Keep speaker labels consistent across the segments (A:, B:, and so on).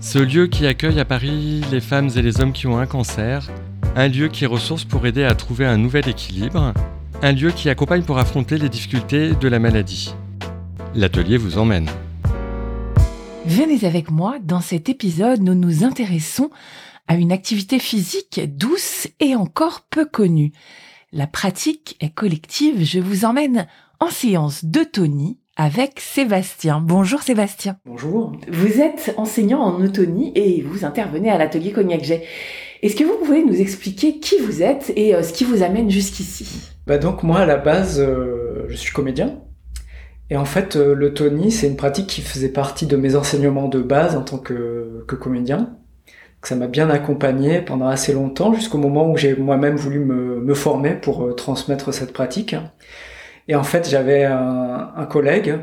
A: ce lieu qui accueille à Paris les femmes et les hommes qui ont un cancer, un lieu qui ressource pour aider à trouver un nouvel équilibre, un lieu qui accompagne pour affronter les difficultés de la maladie. L'atelier vous emmène.
B: Venez avec moi, dans cet épisode, nous nous intéressons à une activité physique douce et encore peu connue. La pratique est collective, je vous emmène en séance d'autonie avec Sébastien. Bonjour Sébastien.
C: Bonjour.
B: Vous êtes enseignant en autonie et vous intervenez à l'atelier Cognac Jet. Est-ce que vous pouvez nous expliquer qui vous êtes et euh, ce qui vous amène jusqu'ici?
C: Bah donc moi à la base euh, je suis comédien et en fait euh, l'autonie c'est une pratique qui faisait partie de mes enseignements de base en tant que, que comédien. Ça m'a bien accompagné pendant assez longtemps jusqu'au moment où j'ai moi-même voulu me, me, former pour euh, transmettre cette pratique. Et en fait j'avais un, un collègue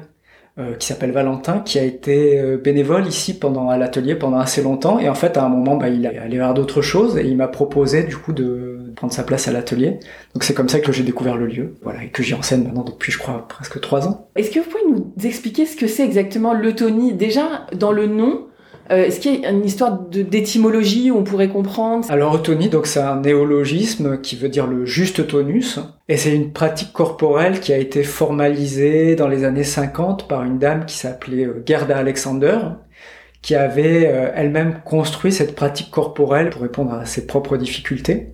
C: euh, qui s'appelle Valentin, qui a été euh, bénévole ici pendant à l'atelier pendant assez longtemps. Et en fait, à un moment, bah, il est allé vers d'autres choses et il m'a proposé du coup de prendre sa place à l'atelier. Donc c'est comme ça que j'ai découvert le lieu, voilà, et que j'y enseigne maintenant depuis, je crois, presque trois ans.
B: Est-ce que vous pouvez nous expliquer ce que c'est exactement l'autonie Déjà, dans le nom, euh, Est-ce qu'il y a une histoire d'étymologie où on pourrait comprendre
C: Alors autonie, donc c'est un néologisme qui veut dire le juste tonus, et c'est une pratique corporelle qui a été formalisée dans les années 50 par une dame qui s'appelait Gerda Alexander, qui avait euh, elle-même construit cette pratique corporelle pour répondre à ses propres difficultés,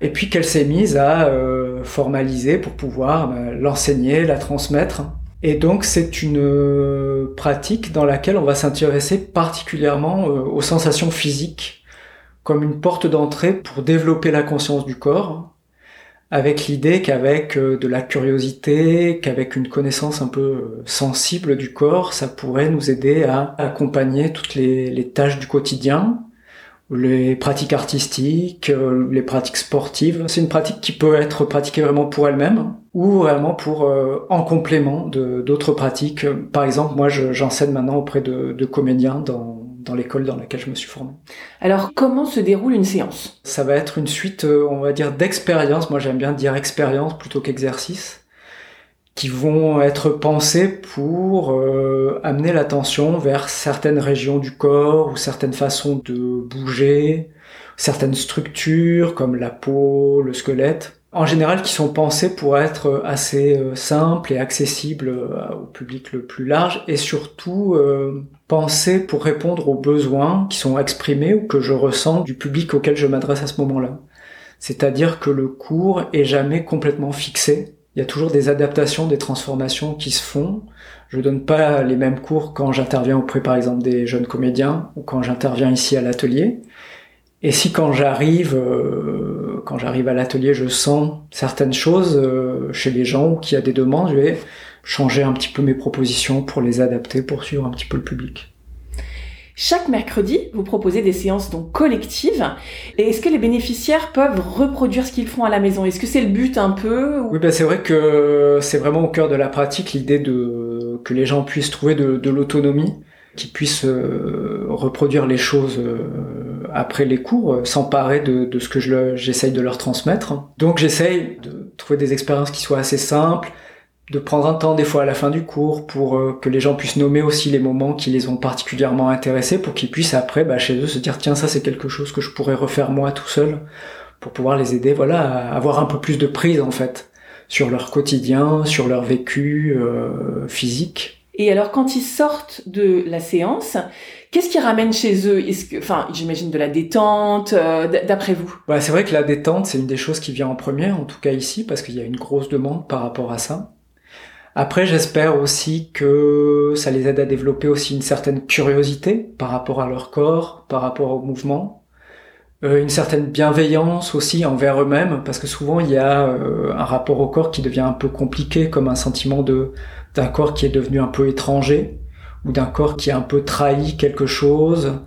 C: et puis qu'elle s'est mise à euh, formaliser pour pouvoir euh, l'enseigner, la transmettre. Et donc c'est une euh, pratique dans laquelle on va s'intéresser particulièrement euh, aux sensations physiques comme une porte d'entrée pour développer la conscience du corps, avec l'idée qu'avec euh, de la curiosité, qu'avec une connaissance un peu sensible du corps, ça pourrait nous aider à accompagner toutes les, les tâches du quotidien, les pratiques artistiques, les pratiques sportives. C'est une pratique qui peut être pratiquée vraiment pour elle-même ou vraiment pour euh, en complément de d'autres pratiques. Par exemple, moi, j'enseigne maintenant auprès de, de comédiens dans, dans l'école dans laquelle je me suis formé.
B: Alors, comment se déroule une séance?
C: Ça va être une suite, euh, on va dire, d'expériences. Moi, j'aime bien dire expérience plutôt qu'exercice qui vont être pensées pour euh, amener l'attention vers certaines régions du corps ou certaines façons de bouger, certaines structures comme la peau, le squelette, en général qui sont pensées pour être assez euh, simples et accessibles euh, au public le plus large et surtout euh, pensées pour répondre aux besoins qui sont exprimés ou que je ressens du public auquel je m'adresse à ce moment-là. C'est-à-dire que le cours est jamais complètement fixé, il y a toujours des adaptations, des transformations qui se font. Je donne pas les mêmes cours quand j'interviens auprès, par exemple, des jeunes comédiens ou quand j'interviens ici à l'atelier. Et si quand j'arrive, euh, quand j'arrive à l'atelier, je sens certaines choses euh, chez les gens ou qu'il y a des demandes, je vais changer un petit peu mes propositions pour les adapter, pour suivre un petit peu le public.
B: Chaque mercredi, vous proposez des séances donc collectives. Et est-ce que les bénéficiaires peuvent reproduire ce qu'ils font à la maison? Est-ce que c'est le but un peu ou...
C: Oui, ben c'est vrai que c'est vraiment au cœur de la pratique l'idée de que les gens puissent trouver de, de l'autonomie, qu'ils puissent euh, reproduire les choses euh, après les cours, euh, s'emparer de, de, ce que je j'essaye de leur transmettre. Donc j'essaye de trouver des expériences qui soient assez simples, de prendre un temps des fois à la fin du cours pour euh, que les gens puissent nommer aussi les moments qui les ont particulièrement intéressés pour qu'ils puissent après bah, chez eux se dire tiens ça c'est quelque chose que je pourrais refaire moi tout seul pour pouvoir les aider voilà à avoir un peu plus de prise en fait sur leur quotidien, sur leur vécu euh, physique
B: Et alors, quand ils sortent de la séance, qu'est-ce qu'ils ramènent chez eux? Est-ce que, enfin, j'imagine de la détente, euh, d'après vous?
C: Ouais, c'est vrai que la détente, c'est une des choses qui vient en premier, en tout cas ici, parce qu'il y a une grosse demande par rapport à ça. Après, j'espère aussi que ça les aide à développer aussi une certaine curiosité par rapport à leur corps, par rapport au mouvement, une certaine bienveillance aussi envers eux-mêmes, parce que souvent il y a euh, un rapport au corps qui devient un peu compliqué, comme un sentiment de d'un corps qui est devenu un peu étranger, ou d'un corps qui a un peu trahi quelque chose.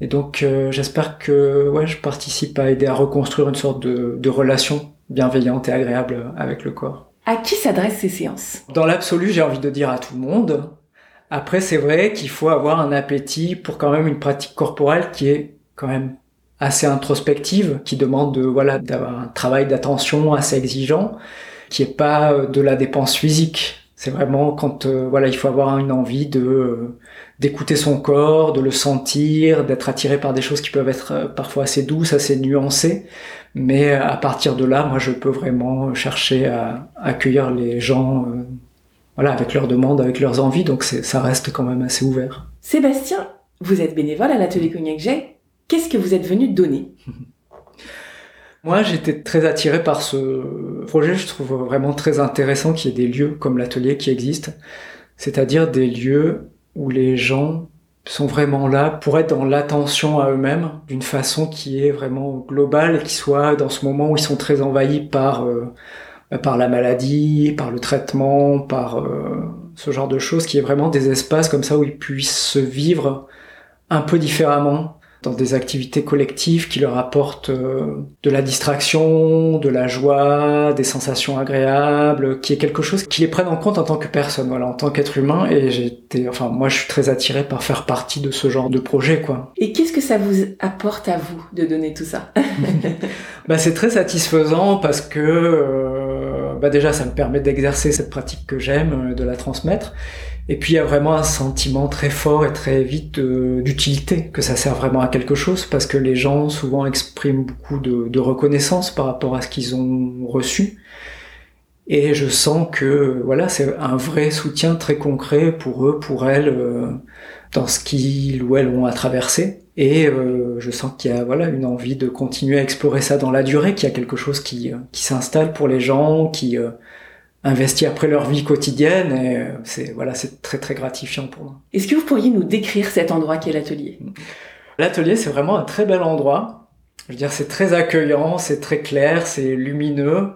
C: Et donc euh, j'espère que ouais, je participe à aider à reconstruire une sorte de, de relation bienveillante et agréable avec le corps.
B: À qui s'adressent ces séances?
C: Dans l'absolu, j'ai envie de dire à tout le monde. Après, c'est vrai qu'il faut avoir un appétit pour quand même une pratique corporelle qui est quand même assez introspective, qui demande de voilà d'avoir un travail d'attention assez exigeant, qui est pas euh, de la dépense physique. C'est vraiment quand euh, voilà il faut avoir une envie de euh, d'écouter son corps, de le sentir, d'être attiré par des choses qui peuvent être parfois assez douces, assez nuancées. Mais à partir de là, moi, je peux vraiment chercher à accueillir les gens, voilà, avec leurs demandes, avec leurs envies. Donc ça reste quand même assez ouvert.
B: Sébastien, vous êtes bénévole à l'atelier Cognac J. Qu'est-ce que vous êtes venu donner?
C: Moi, j'étais très attiré par ce projet. Je trouve vraiment très intéressant qu'il y ait des lieux comme l'atelier qui existent, c'est-à-dire des lieux où les gens sont vraiment là pour être dans l'attention à eux-mêmes d'une façon qui est vraiment globale, qui soit dans ce moment où ils sont très envahis par euh, par la maladie, par le traitement, par euh, ce genre de choses, qui est vraiment des espaces comme ça où ils puissent se vivre un peu différemment dans des activités collectives qui leur apportent euh, de la distraction, de la joie, des sensations agréables, qui est quelque chose qui les prenne en compte en tant que personne, voilà, en tant qu'être humain. Et j'étais, enfin, moi, je suis très attiré par faire partie de ce genre de projet, quoi.
B: Et qu'est-ce que ça vous apporte à vous de donner tout ça?
C: Bah, c'est très satisfaisant parce que, euh, bah, déjà, ça me permet d'exercer cette pratique que j'aime, euh, de la transmettre. Et puis il y a vraiment un sentiment très fort et très vite euh, d'utilité, que ça sert vraiment à quelque chose, parce que les gens souvent expriment beaucoup de, reconnaissance par rapport à ce qu'ils ont reçu. Et je sens que voilà, c'est un vrai soutien très concret pour eux, pour elles, euh, dans ce qu'ils ou elles ont à traverser. Et euh, je sens qu'il y a voilà une envie de continuer à explorer ça dans la durée, qu'il y a quelque chose qui, qui s'installe pour les gens, qui investit après leur vie quotidienne. Et euh, c'est voilà, c'est très très gratifiant pour moi.
B: Est-ce que vous pourriez nous décrire cet endroit qu'est l'atelier?
C: L'atelier, c'est vraiment un très bel endroit. Je veux dire, c'est très accueillant, c'est très clair, c'est lumineux.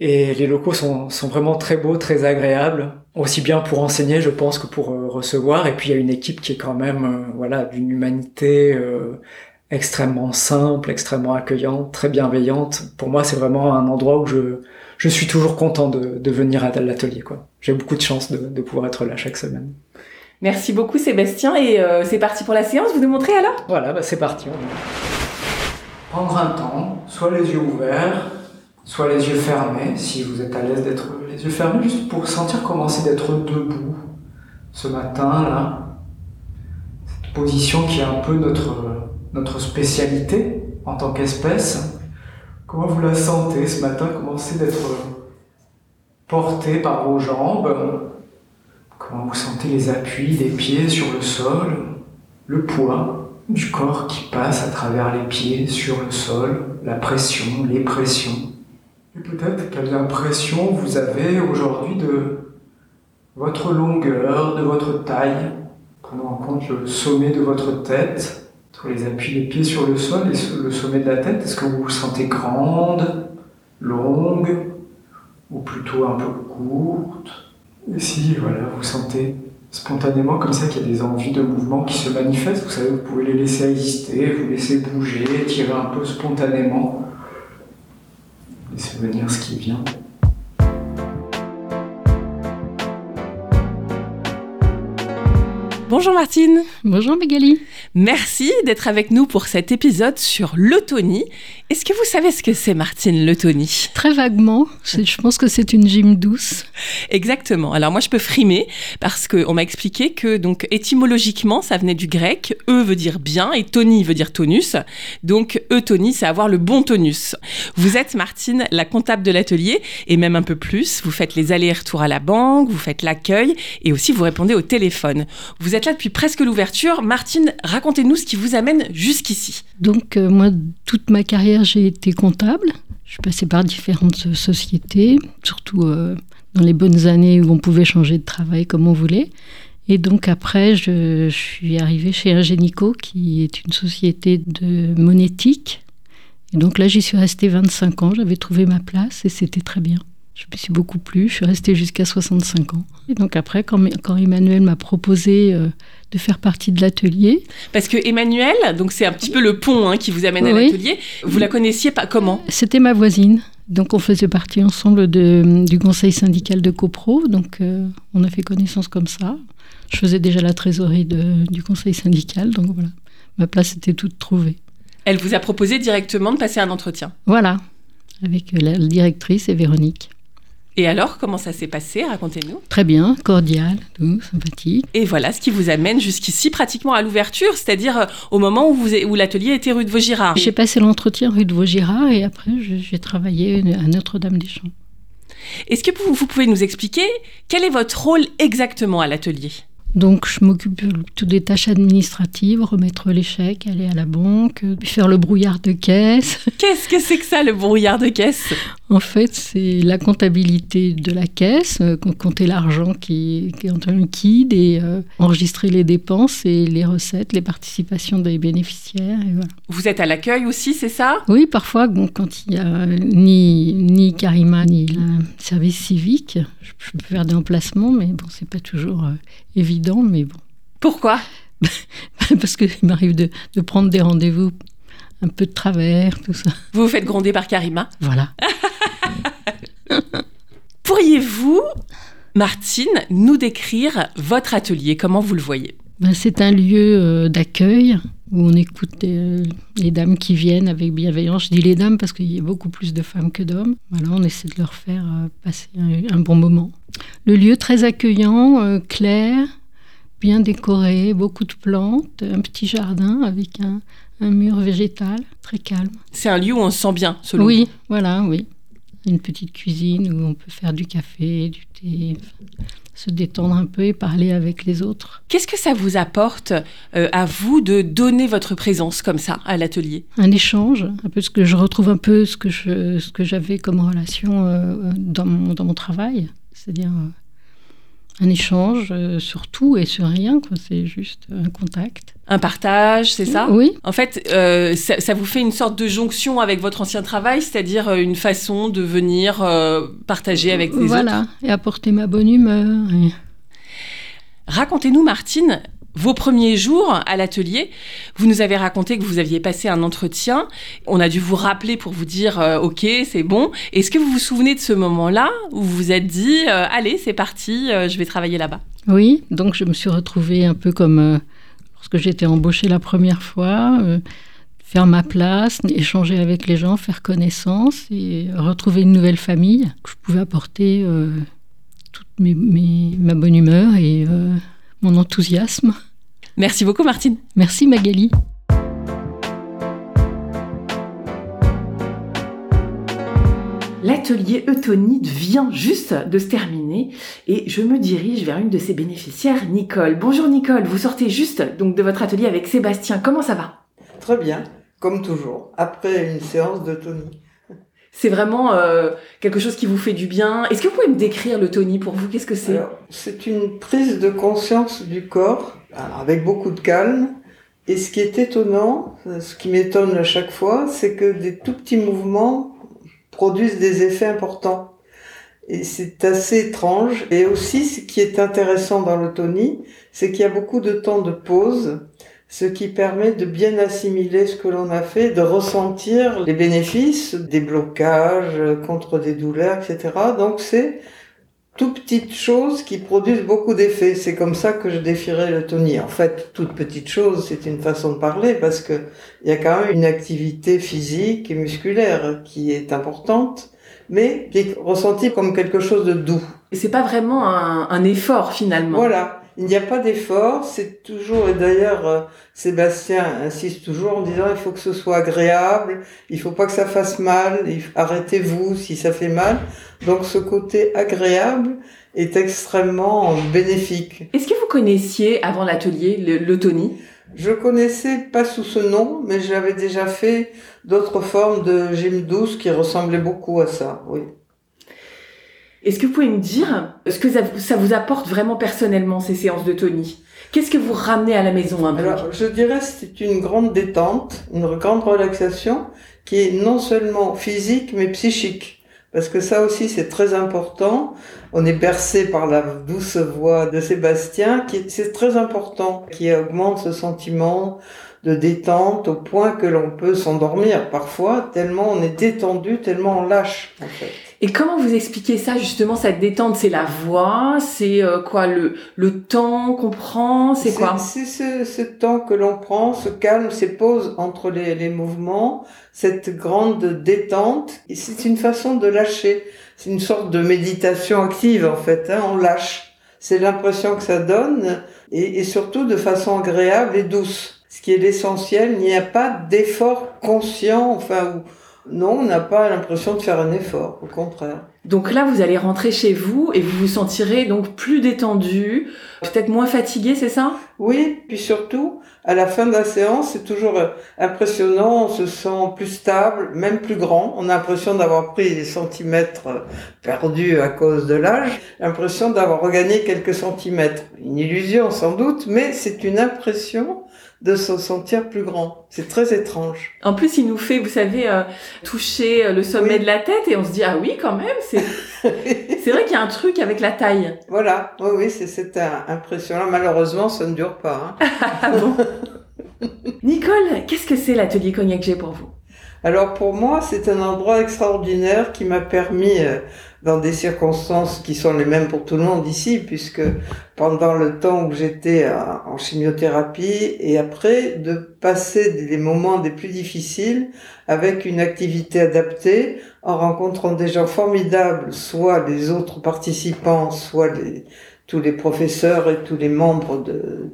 C: Et les locaux sont, sont vraiment très beaux, très agréables. Aussi bien pour enseigner, je pense, que pour euh, recevoir. Et puis, il y a une équipe qui est quand même, euh, voilà, d'une humanité euh, extrêmement simple, extrêmement accueillante, très bienveillante. Pour moi, c'est vraiment un endroit où je, je suis toujours content de, de venir à l'atelier, quoi. J'ai beaucoup de chance de, de pouvoir être là chaque semaine.
B: Merci beaucoup Sébastien et euh, c'est parti pour la séance, vous nous montrez alors?
C: Voilà, bah c'est parti. Prendre un temps, soit les yeux ouverts, soit les yeux fermés, si vous êtes à l'aise d'être les yeux fermés, juste pour sentir comment c'est d'être debout ce matin là. Cette position qui est un peu notre, notre spécialité en tant qu'espèce. Comment vous la sentez ce matin? Comment c'est d'être porté par vos jambes? Comment vous sentez les appuis des pieds sur le sol? Le poids du corps qui passe à travers les pieds sur le sol, la pression, les pressions? Et peut-être quelle impression vous avez aujourd'hui de votre longueur, de votre taille, prenant en compte le sommet de votre tête, entre les appuis des pieds sur le sol et le sommet de la tête. Est-ce que vous vous sentez grande, longue, ou plutôt un peu courte? Et si, voilà, vous sentez spontanément comme ça qu'il y a des envies de mouvement qui se manifestent. Vous savez, vous pouvez les laisser exister, vous laisser bouger, tirer un peu spontanément. Laissez venir ce qui vient.
B: Bonjour Martine.
D: Bonjour Magali.
B: Merci d'être avec nous pour cet épisode sur l'autonie. Est-ce que vous savez ce que c'est Martine, l'autonie
D: Très vaguement. Je pense que c'est une gym douce.
B: Exactement. Alors moi je peux frimer parce qu'on m'a expliqué que donc étymologiquement ça venait du grec. E veut dire bien et toni veut dire tonus. Donc eutonie c'est avoir le bon tonus. Vous êtes Martine la comptable de l'atelier et même un peu plus. Vous faites les allers-retours à la banque, vous faites l'accueil et aussi vous répondez au téléphone. Vous depuis presque l'ouverture. Martine, racontez-nous ce qui vous amène jusqu'ici.
D: Donc euh, moi, toute ma carrière, j'ai été comptable. Je suis passée par différentes sociétés, surtout euh, dans les bonnes années où on pouvait changer de travail comme on voulait. Et donc après, je, je suis arrivée chez Ingenico, qui est une société de monétique. Et donc là, j'y suis restée 25 ans. J'avais trouvé ma place et c'était très bien. Je me suis beaucoup plu. Je suis restée jusqu'à 65 ans. Et donc après, quand, quand Emmanuel m'a proposé euh, de faire partie de l'atelier.
B: Parce que Emmanuel, donc c'est un petit peu le pont hein, qui vous amène à l'atelier. Vous la connaissiez pas comment?
D: C'était ma voisine. Donc on faisait partie ensemble de, du conseil syndical de CoPro. Donc euh, on a fait connaissance comme ça. Je faisais déjà la trésorerie de, du conseil syndical. Donc voilà, ma place était toute trouvée.
B: Elle vous a proposé directement de passer un entretien?
D: Voilà, avec la directrice et Véronique.
B: Et alors, comment ça s'est passé? Racontez-nous.
D: Très bien, cordial, doux, sympathique.
B: Et voilà ce qui vous amène jusqu'ici, pratiquement à l'ouverture, c'est-à-dire euh, au moment où, vous, où l'atelier était rue de Vaugirard.
D: J'ai passé l'entretien rue de Vaugirard et après, j'ai travaillé à Notre-Dame-des-Champs.
B: Est-ce que vous, vous pouvez nous expliquer quel est votre rôle exactement à l'atelier?
D: Donc, je m'occupe plutôt des tâches administratives, remettre les chèques, aller à la banque, faire le brouillard de caisse.
B: Qu'est-ce que c'est que ça, le brouillard de caisse?
D: En fait, c'est la comptabilité de la caisse, euh, compter l'argent qui, qui, est en liquide et euh, enregistrer les dépenses et les recettes, les participations des bénéficiaires. Et voilà.
B: Vous êtes à l'accueil aussi, c'est ça?
D: Oui, parfois, bon, quand il n'y a ni, ni Karima ni le service civique, je, je peux faire des emplacements, mais bon, c'est pas toujours euh, évident, mais bon.
B: Pourquoi?
D: Parce qu'il m'arrive de, de, prendre des rendez-vous un peu de travers, tout ça.
B: Vous vous faites gronder par Karima?
D: Voilà.
B: Pourriez-vous, Martine, nous décrire votre atelier? Comment vous le voyez?
D: Ben, C'est un lieu euh, d'accueil où on écoute les, les, dames qui viennent avec bienveillance. Je dis les dames parce qu'il y a beaucoup plus de femmes que d'hommes. Voilà, on essaie de leur faire euh, passer un, un, bon moment. Le lieu très accueillant, euh, clair, bien décoré, beaucoup de plantes, un petit jardin avec un, un mur végétal, très calme.
B: C'est un lieu où on se sent bien, selon
D: Oui,
B: vous.
D: voilà, oui. Une petite cuisine où on peut faire du café, du thé, se détendre un peu et parler avec les autres.
B: Qu'est-ce que ça vous apporte euh, à vous de donner votre présence comme ça à l'atelier?
D: Un échange, un peu ce que je retrouve un peu ce que je, ce que j'avais comme relation euh, dans, mon, dans mon travail, c'est-à-dire euh, un échange euh, sur tout et sur rien. C'est juste un contact.
B: Un partage, c'est ça?
D: Oui.
B: En fait, euh, ça, ça, vous fait une sorte de jonction avec votre ancien travail, c'est-à-dire euh, une façon de venir euh, partager avec les
D: voilà.
B: autres?
D: Voilà, et apporter ma bonne humeur. Et...
B: Racontez-nous, Martine, vos premiers jours à l'atelier, vous nous avez raconté que vous aviez passé un entretien. On a dû vous rappeler pour vous dire euh, OK, c'est bon. Est-ce que vous vous souvenez de ce moment-là où vous vous êtes dit euh, allez, c'est parti, euh, je vais travailler là-bas?
D: Oui, donc je me suis retrouvée un peu comme lorsque j'étais embauchée la première fois. faire ma place, échanger avec les gens, faire connaissance et retrouver une nouvelle famille. Je pouvais apporter toute ma bonne humeur et mon enthousiasme.
B: Merci beaucoup Martine.
D: Merci Magali.
E: L'atelier Eutonide vient juste de se terminer et je me dirige vers une de ses bénéficiaires, Nicole. Bonjour Nicole, vous sortez juste donc de votre atelier avec Sébastien. Comment ça va?
F: Très bien, comme toujours, après une séance d'Eutonie.
E: C'est vraiment euh, quelque chose qui vous fait du bien. Est-ce que vous pouvez me décrire l'Eutonie pour vous? Qu'est-ce que c'est?
F: C'est une prise de conscience du corps avec beaucoup de calme. Et ce qui est étonnant, ce qui m'étonne à chaque fois, c'est que des tout petits mouvements produisent des effets importants. Et c'est assez étrange. Et aussi, ce qui est intéressant dans l'autonie, c'est qu'il y a beaucoup de temps de pause, ce qui permet de bien assimiler ce que l'on a fait, de ressentir les bénéfices des blocages contre des douleurs, etc. Donc c'est tout petites choses qui produisent beaucoup d'effets. C'est comme ça que je défierais le Tony. En fait, toute petite chose, c'est une façon de parler parce que il y a quand même une activité physique et musculaire qui est importante, mais qui est ressentie comme quelque chose de doux.
E: Et c'est pas vraiment un, un effort finalement.
F: Voilà. Il n'y a pas d'effort, c'est toujours, et d'ailleurs, euh, Sébastien insiste toujours en disant il faut que ce soit agréable, il faut pas que ça fasse mal, arrêtez-vous si ça fait mal. Donc ce côté agréable est extrêmement bénéfique.
E: Est-ce que vous connaissiez avant l'atelier Tony?
F: Je connaissais pas sous ce nom, mais j'avais déjà fait d'autres formes de gym douce qui ressemblaient beaucoup à ça, oui.
E: Est-ce que vous pouvez me dire ce que ça vous apporte vraiment personnellement ces séances de Tony? Qu'est-ce que vous ramenez à la maison un peu?
F: Alors, je dirais c'est une grande détente, une grande relaxation qui est non seulement physique mais psychique. Parce que ça aussi c'est très important. On est bercé par la douce voix de Sébastien, qui c'est très important, qui augmente ce sentiment de détente au point que l'on peut s'endormir parfois, tellement on est détendu, tellement on lâche en fait.
E: Et comment vous expliquez ça justement cette détente? C'est la voix, c'est euh, quoi? Le le temps qu'on prend, c'est quoi?
F: C'est ce, ce, temps que l'on prend, ce calme, ces pauses entre les, les mouvements, cette grande détente. C'est une façon de lâcher. C'est une sorte de méditation active en fait. Hein, on lâche. C'est l'impression que ça donne et, et surtout de façon agréable et douce. Ce qui est l'essentiel, il n'y a pas d'effort conscient, enfin non, on n'a pas l'impression de faire un effort, au contraire.
E: Donc là, vous allez rentrer chez vous et vous vous sentirez donc plus détendu, peut-être moins fatigué, c'est ça?
F: Oui, puis surtout, à la fin de la séance, c'est toujours impressionnant, on se sent plus stable, même plus grand. On a l'impression d'avoir pris des centimètres perdus à cause de l'âge, l'impression d'avoir regagné quelques centimètres. Une illusion sans doute, mais c'est une impression de se sentir plus grand. C'est très étrange.
E: En plus, il nous fait, vous savez, euh, toucher le sommet de la tête et on se dit ah oui quand même. C'est c'est vrai qu'il y a un truc avec la taille.
F: Voilà, oui oui, c'est cette impression-là. Malheureusement, ça ne dure pas. Hein.
E: Ah bon Nicole, qu'est-ce que c'est l'atelier Cognac G pour vous?
F: Alors pour moi, c'est un endroit extraordinaire qui m'a permis dans des circonstances qui sont les mêmes pour tout le monde ici, puisque pendant le temps où j'étais en chimiothérapie et après, de passer les moments des plus difficiles avec une activité adaptée, en rencontrant des gens formidables, soit les autres participants, soit les, tous les professeurs et tous les membres de,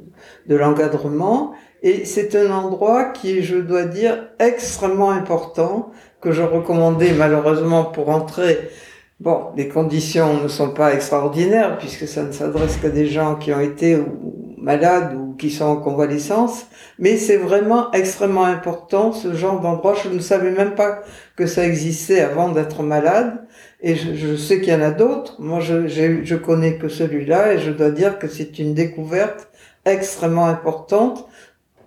F: de l'encadrement. Et c'est un endroit qui est, je dois dire, extrêmement important, que je recommandais malheureusement pour entrer Bon, les conditions ne sont pas extraordinaires puisque ça ne s'adresse qu'à des gens qui ont été malades ou qui sont en convalescence, mais c'est vraiment extrêmement important ce genre d'endroit. Je ne savais même pas que ça existait avant d'être malade et je, sais qu'il y en a d'autres. Moi, je, je connais que celui-là et je dois dire que c'est une découverte extrêmement importante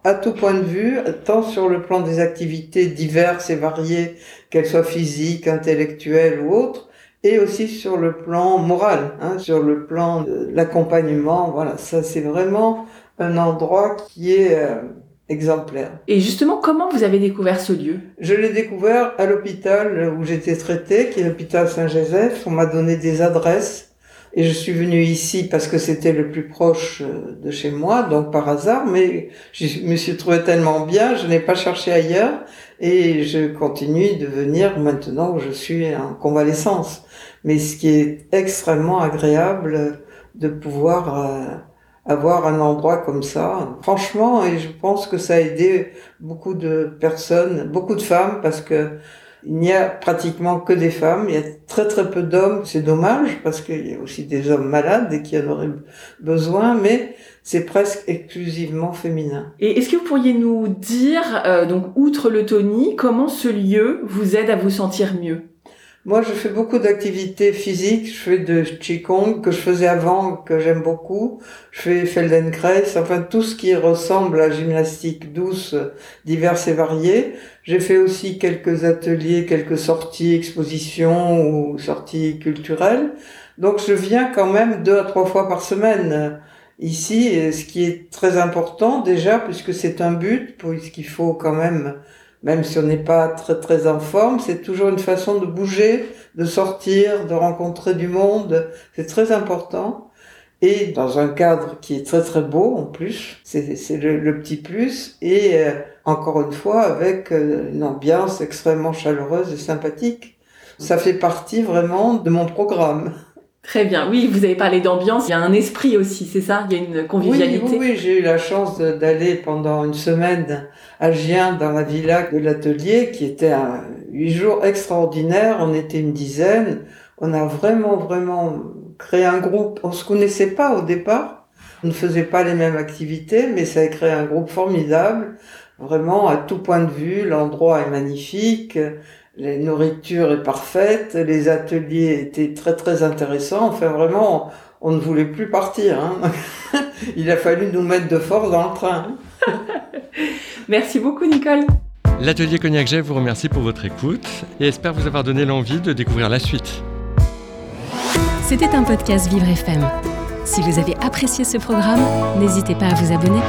F: à tout point de vue, tant sur le plan des activités diverses et variées, qu'elles soient physiques, intellectuelles ou autres, et aussi sur le plan moral, hein, sur le plan de l'accompagnement. Voilà, ça c'est vraiment un endroit qui est euh, exemplaire.
E: Et justement, comment vous avez découvert ce lieu?
F: Je l'ai découvert à l'hôpital où j'étais traitée, qui est l'hôpital Saint-Joseph. On m'a donné des adresses et je suis venue ici parce que c'était le plus proche euh, de chez moi, donc par hasard, mais je me suis trouvée tellement bien, je n'ai pas cherché ailleurs et je continue de venir maintenant où je suis en convalescence. Mais ce qui est extrêmement agréable de pouvoir euh, avoir un endroit comme ça. Franchement, et je pense que ça a aidé beaucoup de personnes, beaucoup de femmes, parce que il n'y a pratiquement que des femmes, il y a très très peu d'hommes, c'est dommage parce qu'il y a aussi des hommes malades et qui en auraient besoin, mais c'est presque exclusivement féminin.
E: Et est-ce que vous pourriez nous dire, euh, donc outre le Tony, comment ce lieu vous aide à vous sentir mieux?
F: Moi, je fais beaucoup d'activités physiques. Je fais de Qigong, que je faisais avant, que j'aime beaucoup. Je fais Feldenkrais, enfin tout ce qui ressemble à gymnastique douce, diverses et variées. J'ai fait aussi quelques ateliers, quelques sorties, expositions ou sorties culturelles. Donc je viens quand même deux à trois fois par semaine ici, ce qui est très important déjà, puisque c'est un but, puisqu'il faut quand même même si on n'est pas très très en forme, c'est toujours une façon de bouger, de sortir, de rencontrer du monde. C'est très important. Et dans un cadre qui est très très beau en plus, c'est le, le, petit plus. Et euh, encore une fois, avec euh, une ambiance extrêmement chaleureuse et sympathique. Ça fait partie vraiment de mon programme.
E: Très bien. Oui, vous avez parlé d'ambiance. Il y a un esprit aussi, c'est ça? Il y a une convivialité.
F: Oui, oui, oui. j'ai eu la chance d'aller pendant une semaine à Gien dans la villa de l'atelier, qui était un huit jours extraordinaire. On était une dizaine. On a vraiment, vraiment créé un groupe. On se connaissait pas au départ. On ne faisait pas les mêmes activités, mais ça a créé un groupe formidable. Vraiment, à tout point de vue, l'endroit est magnifique la nourriture est parfaite, les ateliers étaient très très intéressants. Enfin vraiment, on, ne voulait plus partir. Hein. Il a fallu nous mettre de force dans le train.
E: Merci beaucoup Nicole.
A: L'atelier Cognac Jet vous remercie pour votre écoute et espère vous avoir donné l'envie de découvrir la suite.
G: C'était un podcast Vivre FM. Si vous avez apprécié ce programme, n'hésitez pas à vous abonner.